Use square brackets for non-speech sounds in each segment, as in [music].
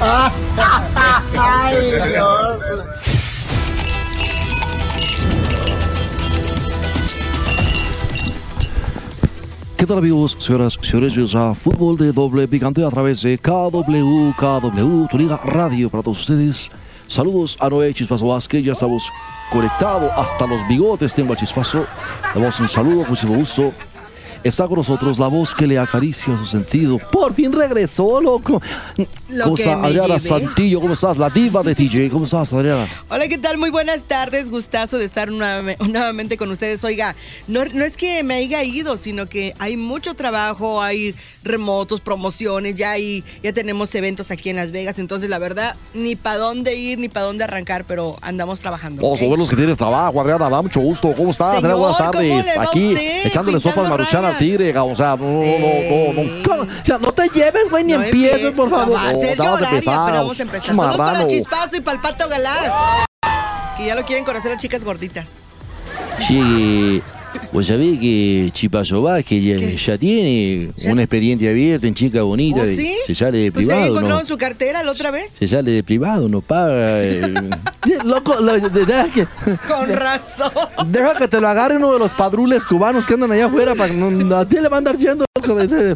¡Ay! ¿Qué tal amigos, señoras señores? Bienvenidos a Fútbol de Doble Picante a través de KW, KW, tu liga radio para todos ustedes. Saludos a Noé Chispazo Vázquez, ya estamos conectados hasta los bigotes, tengo a Chispazo. Damos un saludo, muchísimo gusto. Está con nosotros la voz que le acaricia su sentido. Por fin regresó, loco. Lo ¿Cómo que está me Adriana. Santillo? ¿Cómo estás? La diva de TJ. ¿Cómo estás, Adriana? Hola, ¿qué tal? Muy buenas tardes. Gustazo de estar nuevame- nuevamente con ustedes. Oiga, no, no es que me haya ido, sino que hay mucho trabajo, hay remotos, promociones, ya hay, ya tenemos eventos aquí en Las Vegas. Entonces, la verdad, ni para dónde ir, ni para dónde arrancar, pero andamos trabajando. Vamos ¿ok? a ver los que tienes trabajo, Adriana. Da mucho gusto. ¿Cómo estás? Señor, Adriana? Buenas ¿cómo tardes. le va a Aquí usted? echándole sopas Pintando maruchana. Tigre. O sea, no, no, no, no, no. ¿Cómo? O sea, no te lleves, güey, ni No empieces, empie- por favor. va a ya vas a empezar, pero vamos a empezar. Marrano. para Chispazo y para el Pato Galás. Que ya lo quieren conocer las chicas gorditas. Sí, vos sabés que Chipazo Vázquez ya, ¿Qué? ya tiene ¿Ya? un expediente abierto en Chica Bonita. ¿Oh, sí? Se sale de Pues se privado, encontraron ¿no? su cartera la otra vez. Se sale de privado, no paga. eh. [laughs] Loco, lo- de- que, Con razón. deja que te lo agarre uno de los padrules cubanos que andan allá afuera. Para, que no, así le van a andar yendo, loco, de, de-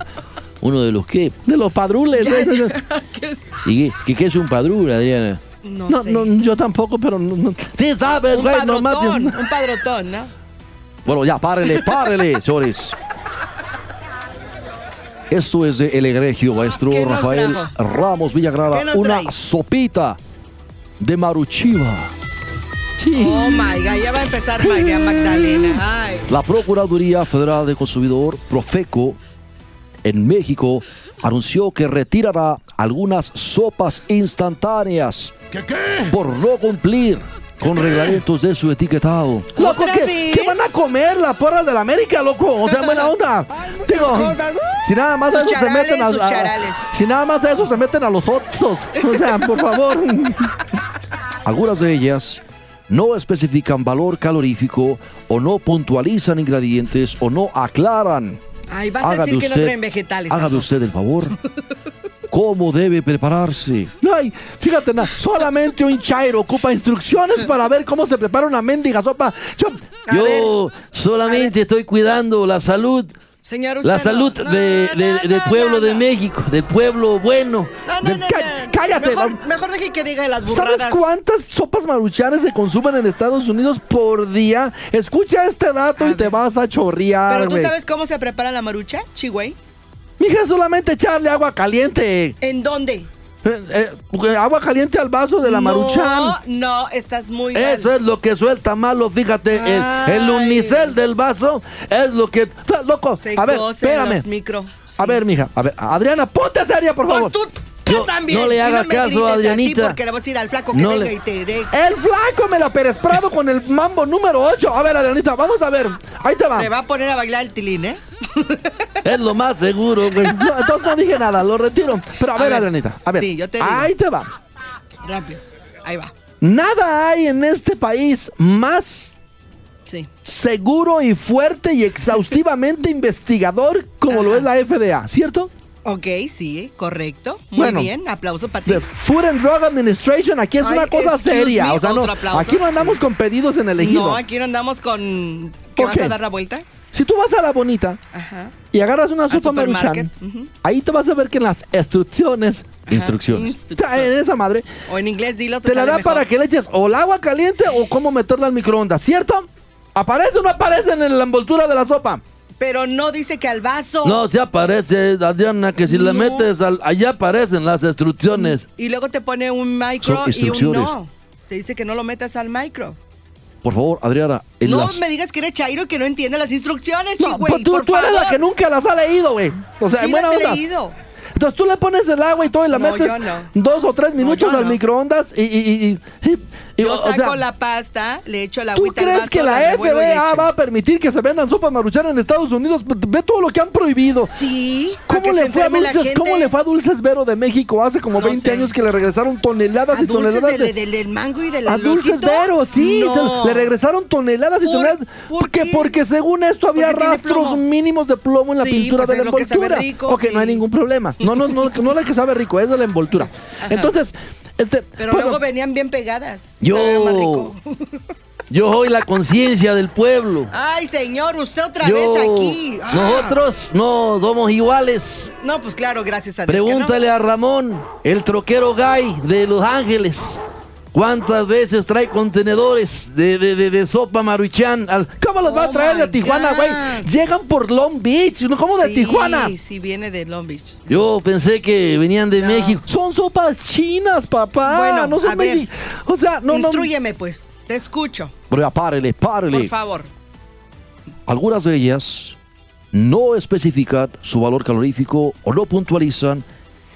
Uno de los que. de los padrules. ¿Qué? ¿Y qué, qué, qué es un padrón, Adriana? No, No, sé. no, yo tampoco, pero no, no. Sí, sabes, un güey, nomás. padrotón, un padrotón, ¿no? Bueno, ya, párele, párele, [laughs] señores. Esto es de El Egregio, maestro ¿Qué Rafael trajo? Ramos Villagrada. ¿Qué nos Una trae? sopita de maruchiva. Sí. Oh my God, ya va a empezar María Magdalena. Ay. La Procuraduría Federal de Consumidor, Profeco, en México, anunció que retirará algunas sopas instantáneas por no cumplir con reglamentos de su etiquetado. ¿Otra ¿qué, vez? qué van a comer? La porra de la América, loco. O sea, buena onda. Digo, si nada más a eso se meten a, a-. Si nada más a eso se meten a los otsos. O sea, por favor. [laughs] Algunas de ellas no especifican valor calorífico o no puntualizan ingredientes o no aclaran. Ay, vas a decir que no usted- traen vegetales. Hágame usted el favor. [laughs] ¿Cómo debe prepararse? Ay, fíjate, na, solamente un chairo ocupa instrucciones para ver cómo se prepara una mendiga sopa. Yo- A ver, solamente estoy cuidando la salud, señor, usted la no. salud No, de- de- no, del no, pueblo no, de no. México, del pueblo bueno. No, no, no, no. cállate, Mejor, la- mejor deje que diga las ¿Sabes burradas. cuántas sopas maruchanas se consumen en Estados Unidos por día? Escucha este dato A y te ver. vas a chorrear, Pero tú sabes cómo se prepara la marucha, Chihuey. Mija, solamente echarle agua caliente. ¿En dónde? Eh, eh, agua caliente al vaso de la maruchan. No, no, estás muy mal. Eso es lo que suelta malo, fíjate, el, el unicel del vaso es lo que... Loco, Se a ver, espérame. los micro. sí. A ver, mija, a ver, Adriana, ponte seria, por Pues favor. tú, tú No- también. no le Y haga me caso, grites así Adrianita. porque le vas a decir al flaco que No venga le- y te dé. El flaco me la Pérez Prado con el mambo número 8. A ver, Adrianita, vamos a ver. Ahí te va. Te va a poner a bailar el tilín, ¿eh? Es lo más seguro, güey. [laughs] No, entonces no dije nada, lo retiro. Pero a, A ver, ver. Adrianita, a ver. Sí, yo te digo. Ahí te va. Rápido. Ahí va. Nada hay en este país más Sí. seguro y fuerte y exhaustivamente [laughs] investigador como lo es la FDA, ¿cierto? Ok, sí, correcto. Muy Bueno. bien. Aplauso para ti. The Food and Drug Administration, aquí es Ay, una cosa seria. me, o sea, no, aquí no andamos Sí. con pedidos en el ejido. No, aquí no andamos con. ¿Qué ¿Por vas a dar la vuelta? Si tú vas a la bonita Ajá. y agarras una sopa maruchan, ujú. ahí te vas a ver que en las instrucciones, Ajá, Instrucciones. en [laughs] esa madre, O en inglés dilo, te, te la da mejor. para que le eches o el agua caliente o cómo meterla al microondas, ¿cierto? ¿Aparece o no aparece en la envoltura de la sopa? Pero no dice que al vaso. No, se aparece, Adriana, que si le metes al, allá aparecen las instrucciones. Y luego te pone un micro y un no. Te dice que no lo metas al micro. Por favor, Adriana, no las... me digas que eres Chairo que no entiende las instrucciones, No, pues tú, por tú eres la favor. que nunca las ha leído, güey. O sea, sí en buena las he onda. leído. Entonces tú le pones el agua y todo y la No, metes no. dos o tres minutos al microondas y... y, y- y- Yo o saco sea, la pasta, le echo la ¿Tú agüita al crees vaso, que la FDA va a permitir que se vendan sopas maruchan en Estados Unidos? Ve todo lo que han prohibido. Sí, ¿Cómo le, fue a Dulces. ¿Cómo le fue a Dulces Vero de México hace como No 20 sé. años que le regresaron toneladas A y dulces toneladas del, de... del, mango y del A Dulces? Vero, sí, se- le regresaron toneladas y ¿Por- toneladas. por qué? porque según esto había rastros mínimos de plomo en la Sí, pintura pues de la envoltura. rico, ok, no hay sí. ningún problema. No, no, no, no la que sabe rico, es de la envoltura. [laughs] Entonces, este. Pero bueno, luego venían bien pegadas. Yo- Sabía más rico. [laughs] yo soy la conciencia del pueblo. Ay, señor, usted otra Yo- vez aquí. Ah. Nosotros no somos iguales. No, pues claro, gracias a Dios. Pregúntale a Ramón, el troquero gay de Los Ángeles. ¿Cuántas veces trae contenedores de, de, de, de sopa maruchan? ¿Cómo los va a Oh traer de Tijuana, güey? Llegan por Long Beach. ¿cómo de Sí, Tijuana? Sí, viene de Long Beach. Yo pensé que venían de No. México. Son sopas chinas, papá. Bueno, no son a ver. O sea, no, no. Instrúyeme, pues. Te escucho, Pero ya, párele, párele. por favor. Algunas de ellas no especifican su valor calorífico o no puntualizan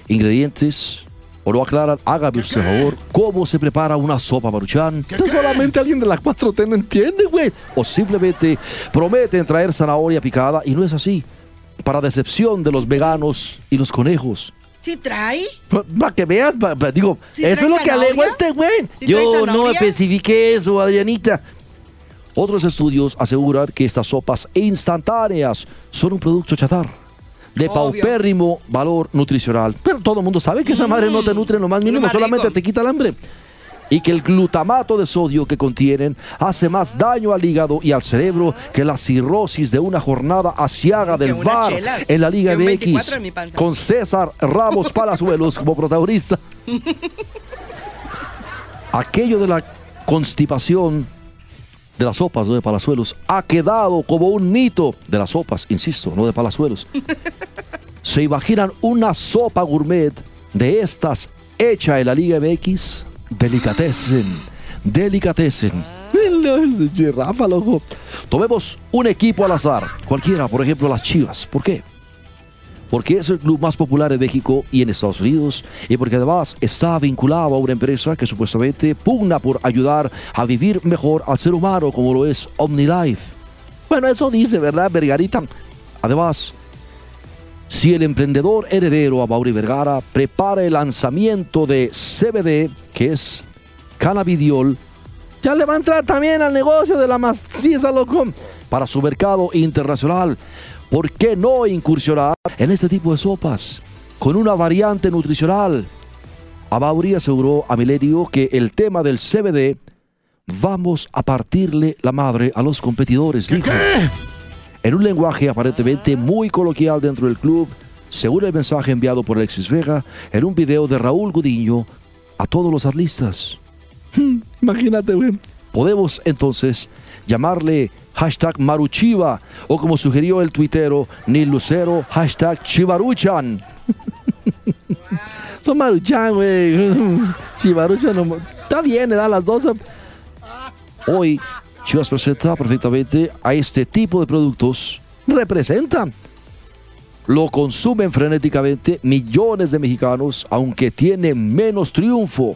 ingredientes o no aclaran, hágame usted favor, cómo se prepara una sopa maruchan. Solamente alguien de la 4T no entiende, güey. O simplemente prometen traer zanahoria picada y no es así. Para decepción de los veganos y los conejos. ¿Sí trae? Para que veas, pa- pa- digo, ¿Sí eso es lo que alegó este güey. ¿Sí trae Yo no especifiqué eso, Adrianita. Otros estudios aseguran que estas sopas instantáneas son un producto chatarra de Obvio. paupérrimo valor nutricional. Pero todo el mundo sabe que esa madre no te nutre en lo más mínimo, más solamente te quita el hambre. Y que el glutamato de sodio que contienen hace más daño al hígado y al cerebro que la cirrosis de una jornada asiaga del chelas. en la Liga Que un MX 24 en mi panza. con César Ramos [laughs] Palazuelos como protagonista. [laughs] Aquello de la constipación de las sopas, ¿no? De Palazuelos, ha quedado como un mito de las sopas, insisto, no de Palazuelos. [laughs] ¿Se imaginan una sopa gourmet de estas hecha en la Liga MX? Delicatessen, delicatessen. Rafa, loco. Tomemos un equipo al azar, cualquiera, por ejemplo las Chivas. ¿Por qué? Porque es el club más popular en México y en Estados Unidos y porque además está vinculado a una empresa que supuestamente pugna por ayudar a vivir mejor al ser humano como lo es OmniLife. Bueno, eso dice, ¿verdad, Vergarita? Además, si el emprendedor heredero a Mauri Vergara prepara el lanzamiento de CBD, que es cannabidiol, ya le va a entrar también al negocio de la maciza, loco, para su mercado internacional. ¿Por qué no incursionar en este tipo de sopas con una variante nutricional? Amauri aseguró a Milenio que el tema del CBD vamos a partirle la madre a los competidores. dijo. En un lenguaje aparentemente muy coloquial dentro del club, según el mensaje enviado por Alexis Vega en un video de Raúl Gudiño a todos los atlistas. [laughs] Imagínate, güey. Podemos entonces llamarle hashtag Maruchiva o como sugirió el tuitero Nil Lucero, hashtag Chivaruchan. [laughs] Son Maruchan, güey. [laughs] Chivaruchan, está bien, le da las dos. Hoy Chivas presenta perfectamente a este tipo de productos. Representan. Lo consumen frenéticamente millones de mexicanos, aunque tiene menos triunfo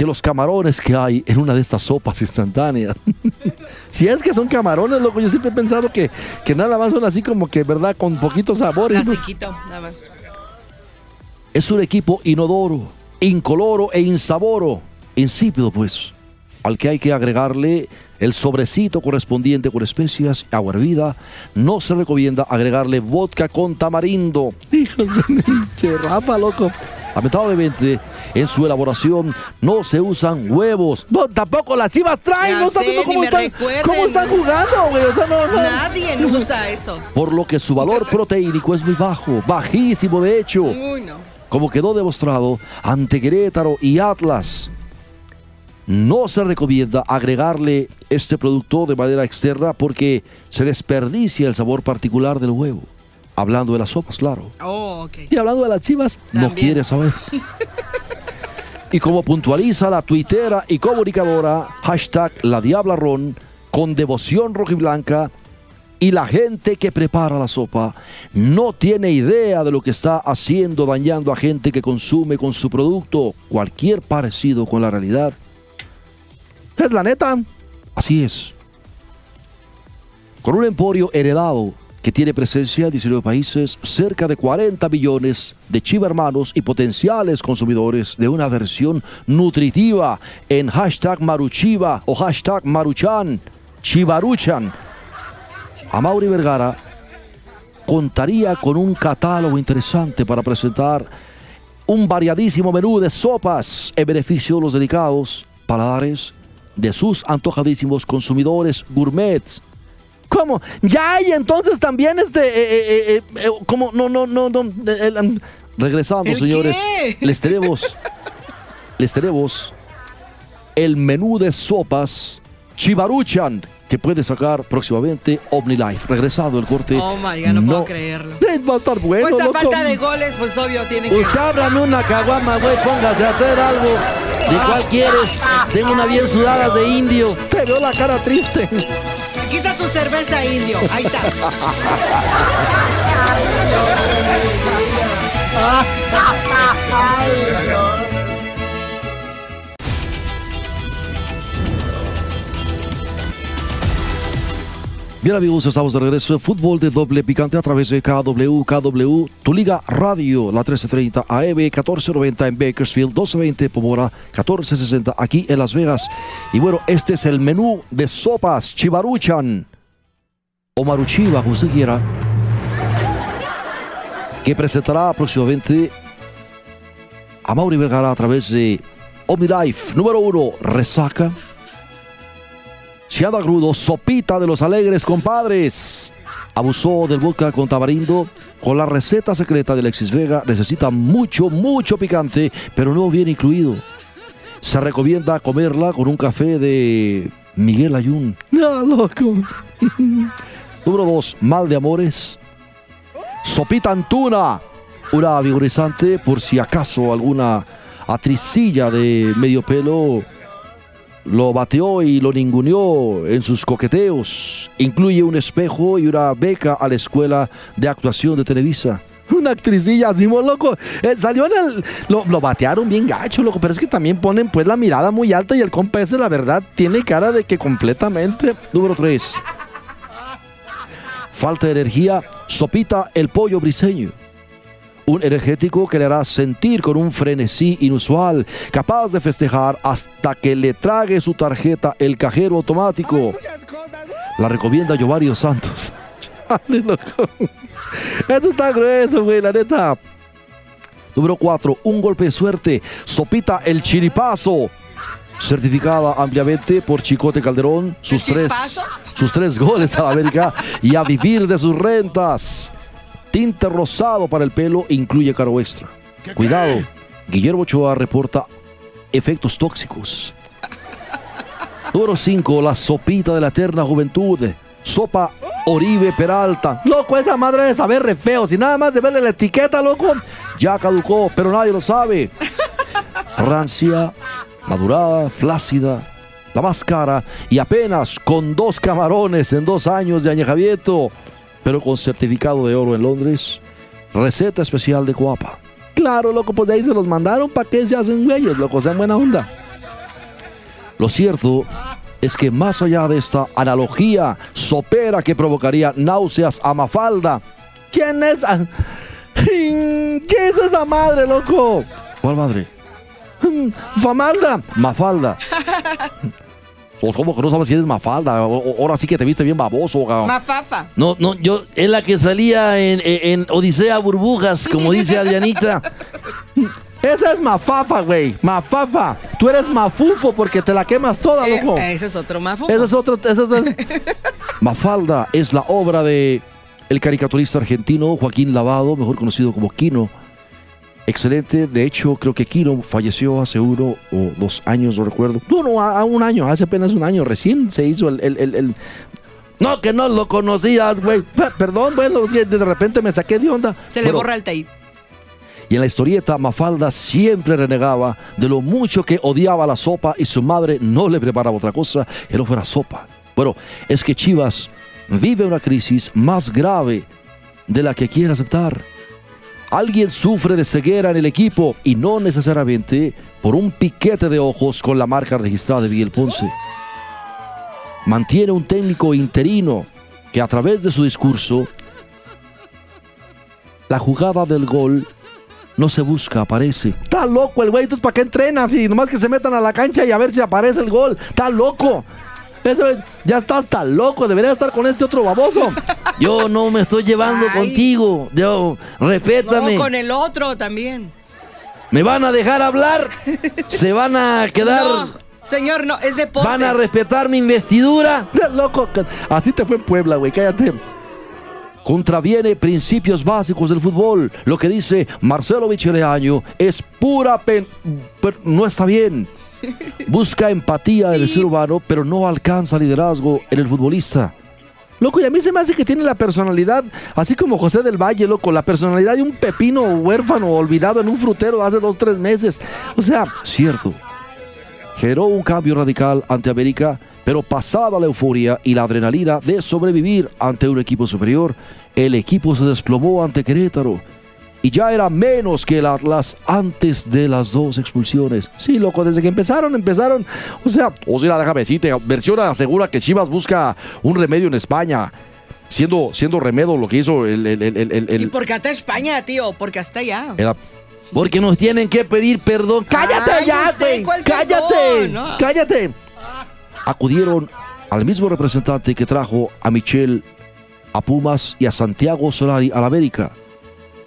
que los camarones que hay en una de estas sopas instantáneas. [laughs] si es que son camarones, loco, yo siempre he pensado que, que nada más son así como que, ¿verdad? Con poquito sabor. Plastiquito, nada más. Es un equipo inodoro, incoloro e insaboro, insípido pues, al que hay que agregarle el sobrecito correspondiente con especias, agua hervida. No se recomienda agregarle vodka con tamarindo. [laughs] Hijos de Rafa, loco. Lamentablemente, en su elaboración no se usan huevos. No, tampoco las chivas traen. Ya ¿No sé, cómo me están, recuerden. cómo están jugando, güey? O sea, no, no. Nadie usa esos. Por lo que su valor [laughs] proteínico es muy bajo, bajísimo de hecho Uy, no. como quedó demostrado ante Querétaro y Atlas. No se recomienda agregarle este producto de manera externa porque se desperdicia el sabor particular del huevo. Hablando de las sopas, claro. Oh. Y hablando de las chivas, no quiere saber. [laughs] y como puntualiza la tuitera y comunicadora, hashtag la Diabla Ron, con devoción rojiblanca, Y la gente que prepara la sopa no tiene idea de lo que está haciendo, dañando a gente que consume con su producto. Cualquier parecido con la realidad. Es la neta. Así es. Con un emporio heredado que tiene presencia en 19 países, cerca de 40 millones de chiva hermanos y potenciales consumidores de una versión nutritiva en hashtag Maruchiva o hashtag Maruchan, Chivaruchan. Amaury Vergara contaría con un catálogo interesante para presentar un variadísimo menú de sopas en beneficio de los delicados paladares de sus antojadísimos consumidores gourmets. ¿Cómo? Ya, y entonces también este, eh, eh, eh, eh, como, no, no, no, no, eh, um, regresamos, ¿El señores. qué? [laughs] Les tenemos, les tenemos el menú de sopas Chibaruchan que puede sacar próximamente OmniLife. Regresado el corte. Oh my God, no puedo creerlo. Va a estar bueno. Pues a loco. falta de goles, pues obvio tiene que. Usted una caguama, güey, póngase a hacer algo. ¿De cuál quieres? Tengo una bien sudada de indio. Te veo la cara triste. Cerveza, indio. Ahí está. Bien amigos, estamos de regreso de fútbol de doble picante a través de KW, KW, tu liga radio, la 1330 AM, 1490 en Bakersfield, 1220 Pomora, 1460 aquí en Las Vegas. Y bueno, este es el menú de sopas Chibaruchan o Maruchiva, como usted quiera, que presentará próximamente a Mauri Vergara a través de OmniLife. Número uno, resaca. Se anda grudo, sopita de los alegres compadres. Abusó del vodka con tamarindo. Con la receta secreta de Alexis Vega necesita mucho, mucho picante, pero no viene incluido. Se recomienda comerla con un café de Miguel Ayun. No, [laughs] loco. Número dos, mal de amores. Sopita Antuna. Una vigorizante por si acaso alguna atricilla de medio pelo lo bateó y lo ninguneó en sus coqueteos. Incluye un espejo y una beca a la escuela de actuación de Televisa. [laughs] Una actricilla así, loco. Eh, salió en el. Lo, lo batearon bien gacho, loco. Pero es que también ponen pues la mirada muy alta y el compa ese, la verdad, tiene cara de que completamente. Número 3. Falta de energía. Sopita el pollo briseño. Un energético que le hará sentir con un frenesí inusual, capaz de festejar hasta que le trague su tarjeta el cajero automático. La recomienda Giovanni Santos. [laughs] Eso está grueso, güey, la neta. Número 4, un golpe de suerte. Sopita el chiripazo. Certificada ampliamente por Chicote Calderón. Sus ¿El tres, sus tres goles a la América y a vivir de sus rentas. Tinte rosado para el pelo incluye caro extra. Cuidado, Guillermo Ochoa reporta efectos tóxicos. Número 5, la sopita de la eterna juventud. Sopa Oribe Peralta. Loco, esa madre de saber re feo. Si nada más de verle la etiqueta, loco, ya caducó, pero nadie lo sabe. [laughs] Rancia, madurada, flácida, la más cara y apenas con dos camarones en dos años de añejamiento, pero con certificado de oro en Londres. Receta especial de Coapa. Claro, loco, pues de ahí se los mandaron para que se hacen güeyes, loco, sean buena onda. Lo cierto es que más allá de esta analogía sopera que provocaría náuseas a Mafalda, ¿quién es? [laughs] a- ¿Qué es esa madre, loco? ¿Cuál madre? Famalda. Mafalda. Pues, [laughs] ¿Cómo que no sabes si eres Mafalda? O- o- Ahora sí que te viste bien baboso, cabrón. Mafafa. No, no, yo, es la que salía en, en- en Odisea Burbujas, como [laughs] dice Adrianita. [laughs] Esa es Mafafa, güey. Mafafa. Tú eres Mafufo porque te la quemas toda, Eh, loco. ese es otro mafufo. Esa es otra. esa es- Mafalda es la obra de el caricaturista argentino Joaquín Lavado, mejor conocido como Quino. Excelente. De hecho, creo que Quino falleció hace uno o dos años, no recuerdo. No, no, a, a un año, hace apenas un año. Recién se hizo el. el- el- el- No, que no lo conocías, güey. Pe- Perdón, bueno, de repente me saqué de onda. Se le borra el tape. y en la historieta, Mafalda siempre renegaba de lo mucho que odiaba la sopa y su madre no le preparaba otra cosa que no fuera sopa. Bueno, es que Chivas vive una crisis más grave de la que quiere aceptar. Alguien sufre de ceguera en el equipo y no necesariamente por un piquete de ojos con la marca registrada de Miguel Ponce. Mantiene un técnico interino que a través de su discurso, la jugada del gol no se busca, aparece. Está loco el güey, entonces ¿para qué entrenas? Y nomás que se metan a la cancha y a ver si aparece el gol. Está loco. Ese, ya está hasta loco, debería estar con este otro baboso. [laughs] Yo no me estoy llevando Ay. contigo. Yo, respétame. No, con el otro también. ¿Me van a dejar hablar? ¿Se van a [laughs] quedar? No, señor, no, es deportes. ¿Van a respetar mi investidura? Loco, así te fue en Puebla, güey, cállate. Contraviene principios básicos del fútbol. Lo que dice Marcelo Micheleaño es pura pen... pero no está bien. Busca empatía en el ser humano, pero no alcanza liderazgo en el futbolista. Loco, y a mí se me hace que tiene la personalidad, así como José del Valle, loco, la personalidad de un pepino huérfano olvidado en un frutero hace dos, tres meses. O sea, cierto. Generó un cambio radical ante América, pero pasada la euforia y la adrenalina de sobrevivir ante un equipo superior, el equipo se desplomó ante Querétaro. Y ya era menos que el Atlas antes de las dos expulsiones. Sí, loco, desde que empezaron, empezaron. O sea, o sea, déjame decirte, versión asegura que Chivas busca un remedio en España. Siendo, siendo remedio lo que hizo el, el, el, el- ¿Y por qué hasta España, tío? Porque hasta allá. era- porque nos tienen que pedir perdón. ¡Cállate Ay, ya, usted, güey! ¿cuál ¡Cállate! No. ¡Cállate! Acudieron al mismo representante que trajo a Michel a Pumas y a Santiago Solari a la América.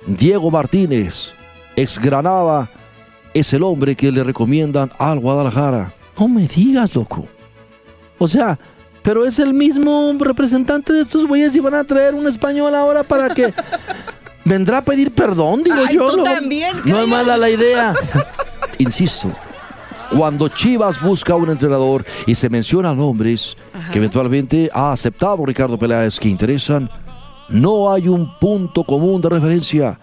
Diego Martínez, ex Granada, es el hombre que le recomiendan al Guadalajara. No me digas, loco. O sea, pero es el mismo representante de estos güeyes y van a traer un español ahora para que [laughs] vendrá a pedir perdón, digo Ay, yo. tú también, No es mala la idea. Insisto, cuando Chivas busca un entrenador y se mencionan nombres que eventualmente ha aceptado Ricardo Peláez que interesan, no hay un punto común de referencia,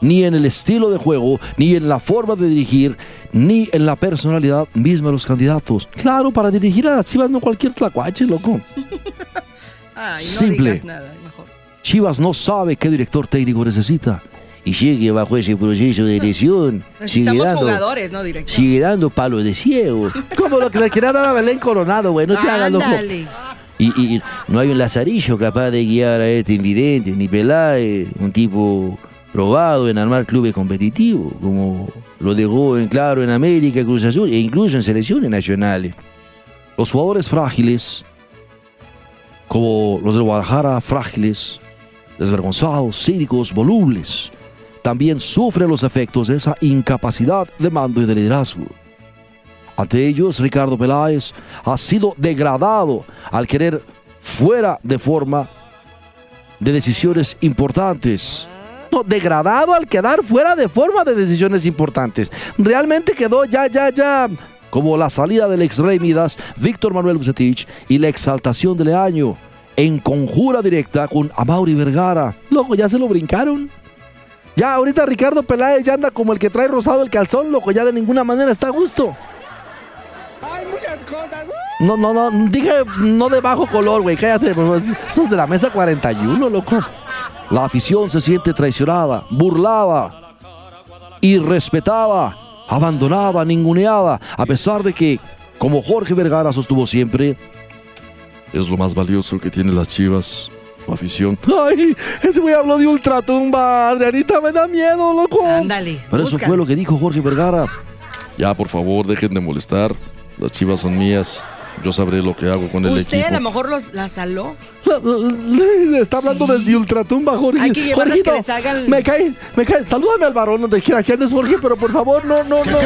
ni en el estilo de juego, ni en la forma de dirigir, ni en la personalidad misma de los candidatos. Claro, para dirigir a las Chivas no cualquier tlacuache, loco. [laughs] Ay, no Simple. digas nada, mejor. Chivas no sabe qué director técnico necesita. Y sigue bajo ese proceso de lesión. [laughs] Sigue dando, jugadores, ¿no, director? sigue dando palos de ciego. Como lo que le quería dar a Belén Coronado, güey. No te hagas loco. Y, no hay un lazarillo capaz de guiar a este invidente, ni Peláez, un tipo probado en armar clubes competitivos, como lo dejó en claro en América, Cruz Azul e incluso en selecciones nacionales. Los jugadores frágiles, como los del Guadalajara, frágiles, desvergonzados, cínicos, volubles, también sufren los efectos de esa incapacidad de mando y de liderazgo. Ante ellos, Ricardo Peláez ha sido degradado al querer fuera de forma de decisiones importantes. No, degradado al quedar fuera de forma de decisiones importantes. Realmente quedó ya, ya, ya como la salida del ex rey Midas, Víctor Manuel Bucetich y la exaltación de Leaño en conjura directa con Amauri Vergara. Loco, ya se lo brincaron. Ya ahorita Ricardo Peláez ya anda como el que trae rosado el calzón, loco, ya de ninguna manera está a gusto. No, no, no, dije no de bajo color, güey, cállate, por favor. Sos de la mesa 41, loco. La afición se siente traicionada, burlada, irrespetada, abandonada, ninguneada, a pesar de que, como Jorge Vergara sostuvo siempre, Es lo más valioso que tienen las chivas, su afición. Ay, ese güey habló de ultratumba, Adrianita, me da miedo, loco. Ándale. Pero eso fue lo que dijo Jorge Vergara. Ya, por favor, dejen de molestar. Las chivas son mías. Yo sabré lo que hago con el Usted a equipo. lo mejor los, la saló. [laughs] Está hablando Sí. desde ultratumba, Jorge. Hay que llevarlas Jorgito, que les hagan- Me cae, me cae. Salúdame al varón donde quiera que andes, Jorge, pero por favor, no, no, no.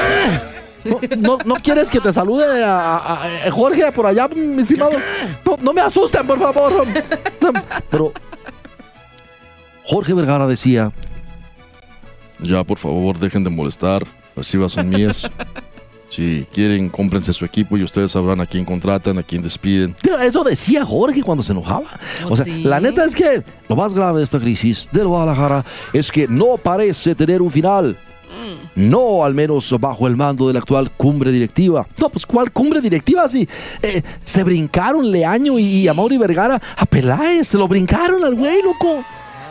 No, no, no quieres que te salude a, a- a- Jorge por allá, mi estimado. No, no me asusten, por favor. Pero Jorge Vergara decía, Ya, por favor, dejen de molestar. Las chivas son mías. Si quieren, cómprense su equipo y ustedes sabrán a quién contratan, a quién despiden. Tío, Eso decía Jorge cuando se enojaba. ¿Oh, o sea, sí? la neta es que lo más grave de esta crisis del Guadalajara es que no parece tener un final. No, al menos bajo el mando de la actual cumbre directiva. No, pues ¿cuál cumbre directiva? Si eh, se brincaron Leaño y Amaury Vergara a Peláez, se lo brincaron al güey, loco.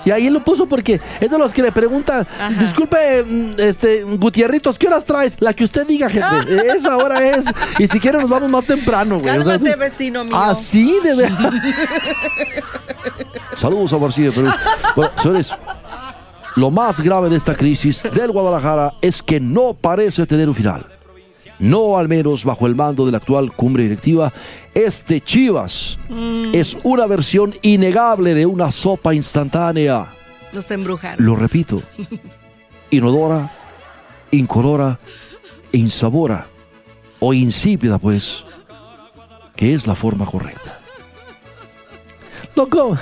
Y ahí lo puso porque es de los que le preguntan, Ajá. disculpe, mm, este, Gutierritos, ¿qué horas traes? La que usted diga, jefe. [laughs] Esa hora es. Y si quiere nos vamos más temprano, güey. O sea, Cálmate, vecino mío. Así de verdad. [laughs] Saludos a Barcía, Perú. Bueno, señores, lo más grave de esta crisis del Guadalajara es que no parece tener un final. No al menos bajo el mando de la actual cumbre directiva, este Chivas es una versión innegable de una sopa instantánea. Nos embrujaron. Lo repito, [laughs] inodora, incolora, insabora o insípida, pues, que es la forma correcta. Loco,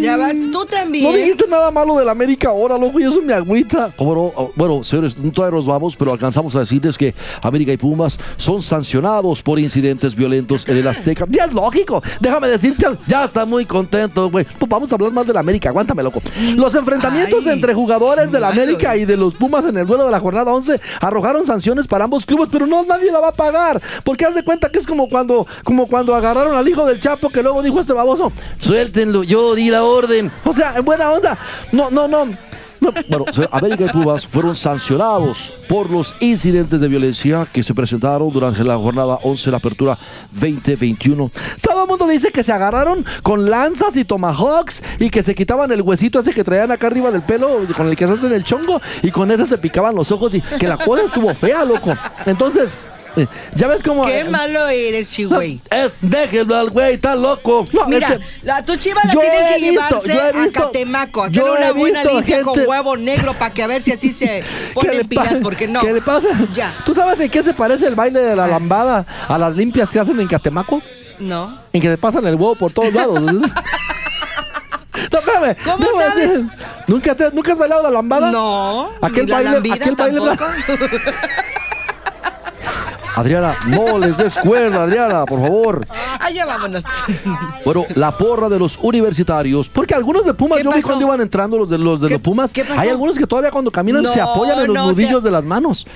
Ya vas, tú también. no dijiste nada malo del América ahora, loco, y eso me agüita. Como no, oh, bueno, señores, todavía nos vamos, pero alcanzamos a decirles que América y Pumas son sancionados por incidentes violentos en el Azteca. Ya es lógico, déjame decirte, ya está muy contento, güey. Pues vamos a hablar más del América, aguántame, loco. Los enfrentamientos Ay, entre jugadores del. América y de los Pumas en el duelo de la jornada 11 arrojaron sanciones para ambos clubes, pero no nadie la va a pagar. Porque haz de cuenta que es como cuando, como cuando agarraron al hijo del Chapo que luego dijo este baboso, suéltenlo, yo di la orden. O sea, en buena onda. No, no, no. No, Bueno, América y Pumas fueron sancionados por los incidentes de violencia que se presentaron durante la jornada 11 de la apertura 2021. Todo el mundo dice que se agarraron con lanzas y tomahawks y que se quitaban el huesito ese que traían acá arriba del pelo con el que se hacen el chongo y con ese se picaban los ojos y que la cosa estuvo fea, loco. Entonces, [laughs] ya ves cómo... Qué malo eres, Chihuey. [laughs] Es, déjenlo al güey, está loco. No, Mira, es que- la, tu chiva la tienen que visto, llevarse he a visto- Catemaco, hacerle una buena visto limpia con huevo negro [laughs] para que a ver si así se ¿Qué ponen le pilas, porque no. ¿Qué le pasa? Ya. ¿Tú sabes en qué se parece el baile de la lambada a las limpias que hacen en Catemaco? No. En que te pasan el huevo por todos lados. no, espérame. ¿Cómo Debo sabes? ¿Nunca, te- ¿Nunca has bailado la lambada? No. Aquel la baile- lambida aquel baile- tampoco. Adriana, no les des cuerda, Adriana, por favor. Allá vámonos. Bueno, la porra de los universitarios, porque algunos de Pumas, ¿Qué yo vi cuando iban entrando los de los de ¿Qué- los Pumas, qué pasó? hay algunos que todavía cuando caminan se apoyan en los no, nudillos sea- de las manos.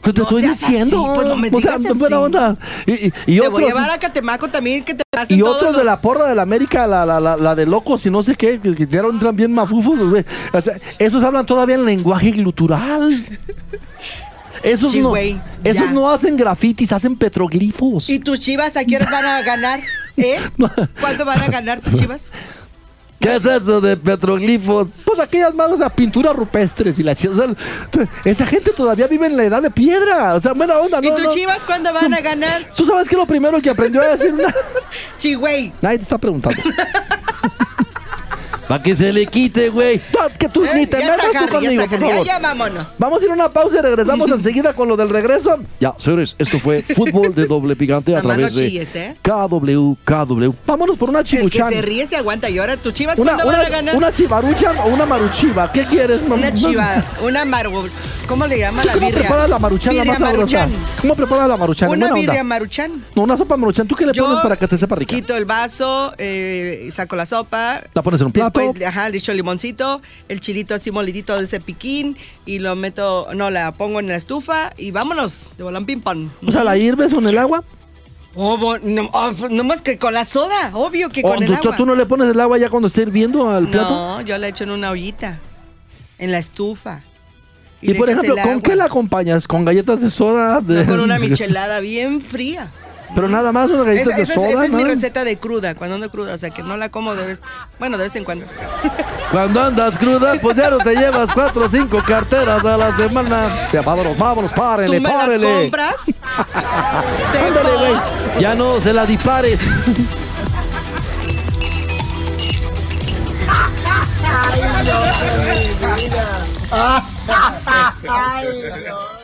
Pues te no estoy diciendo. así, pues no me o sea, digas buena onda. Y, y, y Te voy a llevar a Catemaco también que te pasen y todos otros de los- la porra de la América, la, la, la, la de locos y no sé qué, que, que ya entran bien mafufos, güey. O sea, esos hablan todavía en lenguaje glutural. [laughs] Esos, Sí, no, esos no hacen grafitis, hacen petroglifos. ¿Y tus chivas a qué van a ganar? [laughs] ¿Eh? ¿Cuándo van a ganar tus chivas? ¿Qué es eso de petroglifos? Pues aquellas más, o sea, pinturas rupestres y la o sea, esa gente todavía vive en la edad de piedra. O sea, buena onda, ¿Y ¿no? tus no. chivas cuándo van a ganar? ¿Tú sabes qué es lo primero que aprendió a decir una? [laughs] Chihuey. Nadie te está preguntando. [laughs] Para que se le quite, güey. Que tú ¿eh? ni te metas tú Harry, conmigo, por favor. Ya vámonos. Vamos a ir a una pausa y regresamos enseguida con lo del regreso. Ya, señores, esto fue [laughs] fútbol de doble picante a través no de chilles, ¿eh? KW, KW. Vámonos por una El que se ríe se aguanta. ¿Y ahora tus chivas Una, cuándo una, van a ganar? una chivaruchan o una maruchiva. ¿Qué quieres, mamá? Una [laughs] chiva, una maru... ¿Cómo le llama la ¿Cómo birria? preparas la maruchan la sabrosa? maruchan. ¿Cómo preparas la maruchan? Una buena onda. birria maruchan. No, una sopa maruchan. ¿Tú qué le pones para que te sepa rica? quito el vaso, eh, saco la sopa. La pones en un plato. Después, ajá, le echo limoncito, el chilito así molidito de ese piquín y lo meto, no, la pongo en la estufa y vámonos, de volán ping pong. O sea, ¿la hierves con el agua? Oh, no, oh, no más que con la soda, obvio que ¿O con el agua. tú no le pones el agua ya cuando esté hirviendo al plato? No, yo la echo en una ollita, en la estufa. Y, por ejemplo, ¿con qué la acompañas? ¿Con galletas de soda? De- No, con una [laughs] michelada bien fría. Pero nada más unas galletas Esa, de esa es, soda, esa es mi receta de cruda, cuando ando cruda, o sea que no la como de vez, bueno, de vez en cuando. [laughs] Cuando andas cruda, pues ya no te llevas cuatro o cinco carteras a la semana. Ya, vámonos, vámonos, ¿Tú párenle, me las párenle. compras? [laughs] Ándale, güey. Ya no se la dispares. [laughs] Ay, no. Ay, no.